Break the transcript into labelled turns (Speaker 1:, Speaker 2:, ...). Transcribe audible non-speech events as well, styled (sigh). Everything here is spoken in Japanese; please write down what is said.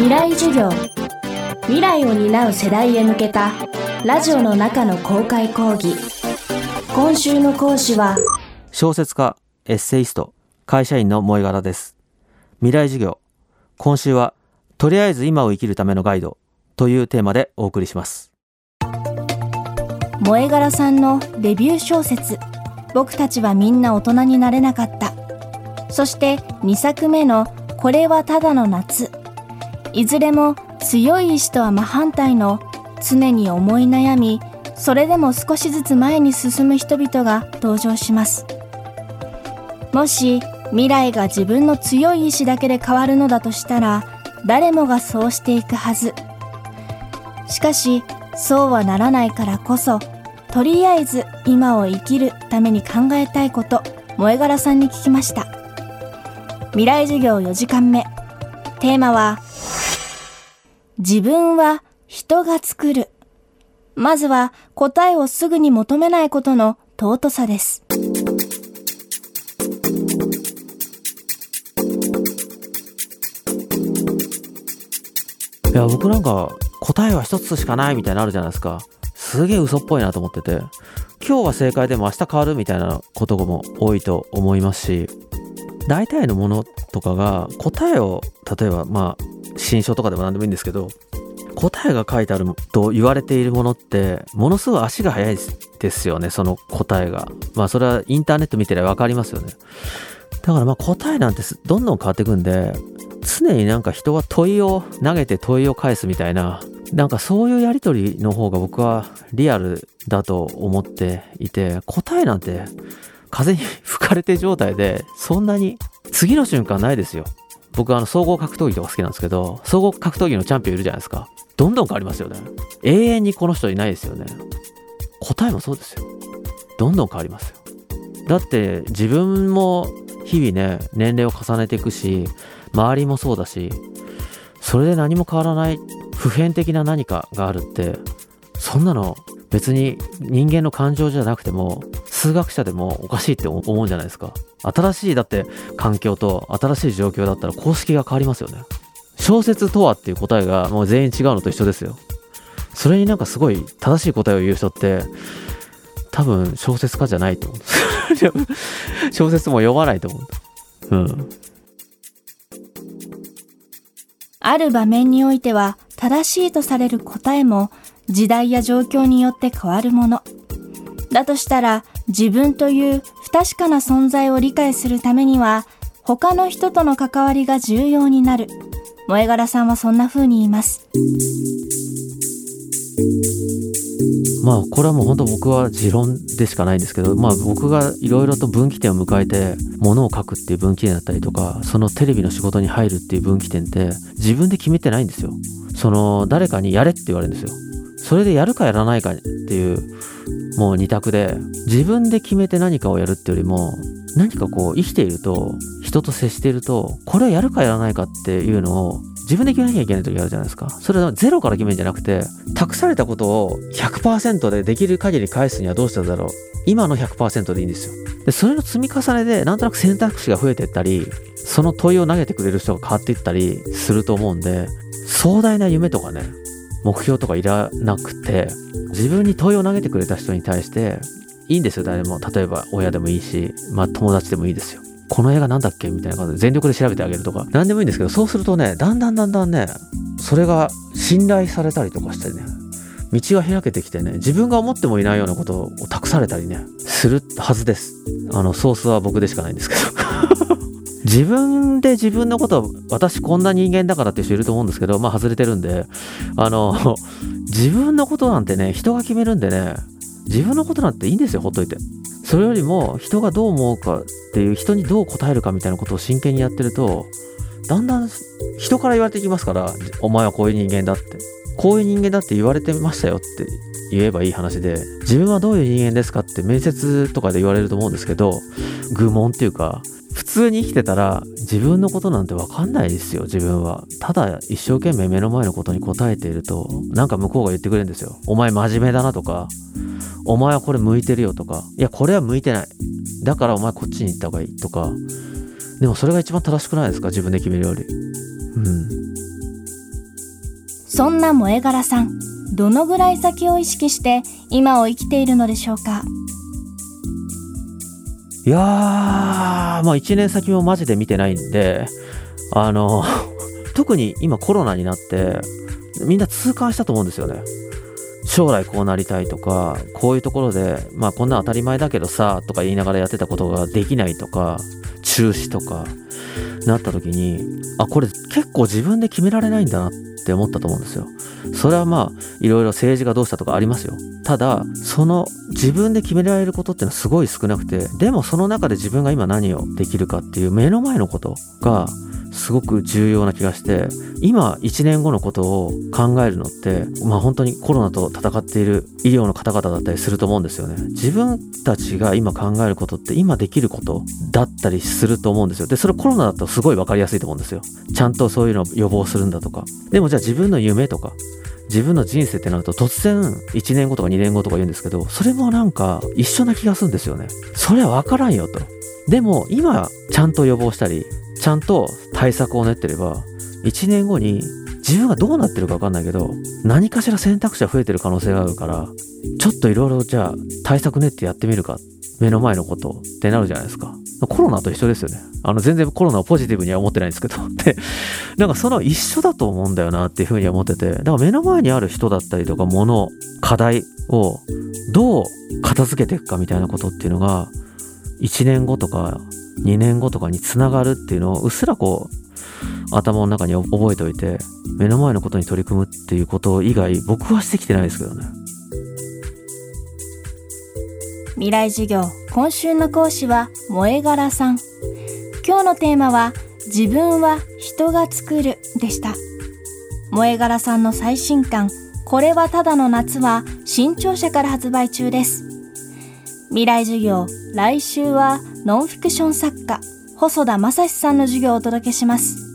Speaker 1: 未来授業。未来を担う世代へ向けたラジオの中の公開講義。今週の講師は
Speaker 2: 小説家エッセイスト会社員の萌え柄です。未来授業。今週はとりあえず今を生きるためのガイドというテーマでお送りします。
Speaker 1: 萌え柄さんのデビュー小説。僕たちはみんな大人になれなかった。そして2作目のこれはただの夏いずれも強い意志とは真反対の常に思い悩みそれでも少しずつ前に進む人々が登場します。もし未来が自分の強い意志だけで変わるのだとしたら誰もがそうしていくはず。しかしそうはならないからこそとりあえず今を生きるために考えたいこと萌柄さんに聞きました。未来授業4時間目。テーマは自分は人が作る。まずは答えをすぐに求めないことの尊さです。
Speaker 2: いや僕なんか答えは一つしかないみたいなのあるじゃないですか。すげえ嘘っぽいなと思ってて。今日は正解でも明日変わるみたいなことも多いと思いますし。大体のものとかが答えを例えばまあ新書とかでも何でもいいんですけど答えが書いてあると言われているものってものすごい足が速いですよねその答えが。まあそれはインターネット見てれば分かりますよね。だからまあ答えなんてどんどん変わっていくんで常になんか人は問いを投げて問いを返すみたいななんかそういうやり取りの方が僕はリアルだと思っていて答えなんて風に吹かれて状態でそんなに次の瞬間ないですよ。僕あの総合格闘技とか好きなんですけど総合格闘技のチャンピオンいるじゃないですか。どんどん変わりますよね。永遠にこの人いないですよね。答えもそうですよ。どんどん変わりますよ。だって自分も日々ね年齢を重ねていくし周りもそうだしそれで何も変わらない普遍的な何かがあるってそんなの別に人間の感情じゃなくても数学者でもおかしいって思うんじゃないですか。新しいだって環境と新しい状況だったら公式が変わりますよね。小説とはっていう答えがもう全員違うのと一緒ですよ。それになんかすごい正しい答えを言う人って多分小説家じゃないと思う小説も読まないと思う。うん。
Speaker 1: ある場面においては正しいとされる答えも時代や状況によって変わるもの。だとしたら自分という不確かな存在を理解するためには他の人との関わりが重要になる。萌柄さんはそんな風に言います。
Speaker 2: まあこれはもう本当僕は持論でしかないんですけどまあ僕がいろいろと分岐点を迎えてものを書くっていう分岐点だったりとかそのテレビの仕事に入るっていう分岐点って自分で決めてないんですよその誰かにやれって言われるんですよそれでやるかやらないかっていうもう二択で自分で決めて何かをやるってよりも何かこう生きていると人と接しているとこれをやるかやらないかっていうのを自分で決めなきゃいけない時あるじゃないですか。それはゼロから決めるんじゃなくて、託されたことを100%でできる限り返すにはどうしただろう。今の100%でいいんですよ。で、それの積み重ねで、なんとなく選択肢が増えていったり、その問いを投げてくれる人が変わっていったりすると思うんで、壮大な夢とかね、目標とかいらなくて、自分に問いを投げてくれた人に対して、いいんですよ、誰も。例えば親でもいいし、まあ友達でもいいですよ。この映画なんだっけみたいな感じで全力で調べてあげるとか、何でもいいんですけど、そうするとね、だんだんだんだんね、それが信頼されたりとかしてね、道が開けてきてね、自分が思ってもいないようなことを託されたりね、するはずです。あの、ソースは僕でしかないんですけど。自分で自分のこと、私こんな人間だからっていう人いると思うんですけど、まあ外れてるんで、あの、(laughs) 自分のことなんてね、人が決めるんでね、自分のことなんていいんですよ、ほっといて。それよりも人がどう思うかっていう人にどう答えるかみたいなことを真剣にやってるとだんだん人から言われてきますからお前はこういう人間だってこういう人間だって言われてましたよって言えばいい話で自分はどういう人間ですかって面接とかで言われると思うんですけど愚問っていうか普通に生きてたら自分のことなんて分かんないですよ自分はただ一生懸命目の前のことに答えているとなんか向こうが言ってくれるんですよお前真面目だなとかお前はこれ向いてるよとか、いや、これは向いてない。だからお前こっちに行った方がいいとか、でもそれが一番正しくないですか自分で決めるより。うん。
Speaker 1: そんな萌え柄さんどのぐらい先を意識して今を生きているのでしょうか？
Speaker 2: いやーまあ1年先もマジで見てないんであの (laughs) 特に今コロナになってみんな痛感したと思うんですよね。将来こうなりたいとかこういうところでまあこんな当たり前だけどさとか言いながらやってたことができないとか中止とか。なった時にあこれ結構自分で決められないんだなって思ったと思うんですよ。それはまあいろいろ政治がどうしたとかありますよ。ただその自分で決められることっていうのはすごい少なくてでもその中で自分が今何をできるかっていう目の前のことがすごく重要な気がして今1年後のことを考えるのってまあ本当にコロナと戦っている医療の方々だったりすると思うんですよね。自分たちが今考えることって今できることだったりすると思うんですよ。でそれコロナだとすごい分かりやすいと思うんですよ。ちゃんとそういうのを予防するんだとか。でもじゃあ自分の夢とか自分の人生ってなると突然1年後とか2年後とか言うんですけどそれもなんか一緒な気がするんですよね。それは分からんよと。でも今ちゃんと予防したりちゃんと対策を練ってれば1年後に自分がどうなってるか分かんないけど何かしら選択肢は増えてる可能性があるからちょっといろいろじゃあ対策練ってやってみるか目の前のことってなるじゃないですか。コロナと一緒ですよね。あの全然コロナをポジティブには思ってないんですけど。(laughs) でなんかその一緒だと思うんだよなっていうふうには思っててだから目の前にある人だったりとか物課題をどう片付けていくかみたいなことっていうのが1年後とか2年後とかにつながるっていうのをうっすらこう頭の中に覚えておいて目の前のことに取り組むっていうこと以外僕はしてきてないですけどね。
Speaker 1: 未来授業今週の講師は萌柄さん。今日のテーマは自分は人が作るでした。萌柄さんの最新刊これはただの夏は新潮社から発売中です。未来授業来週はノンフィクション作家細田正史さんの授業をお届けします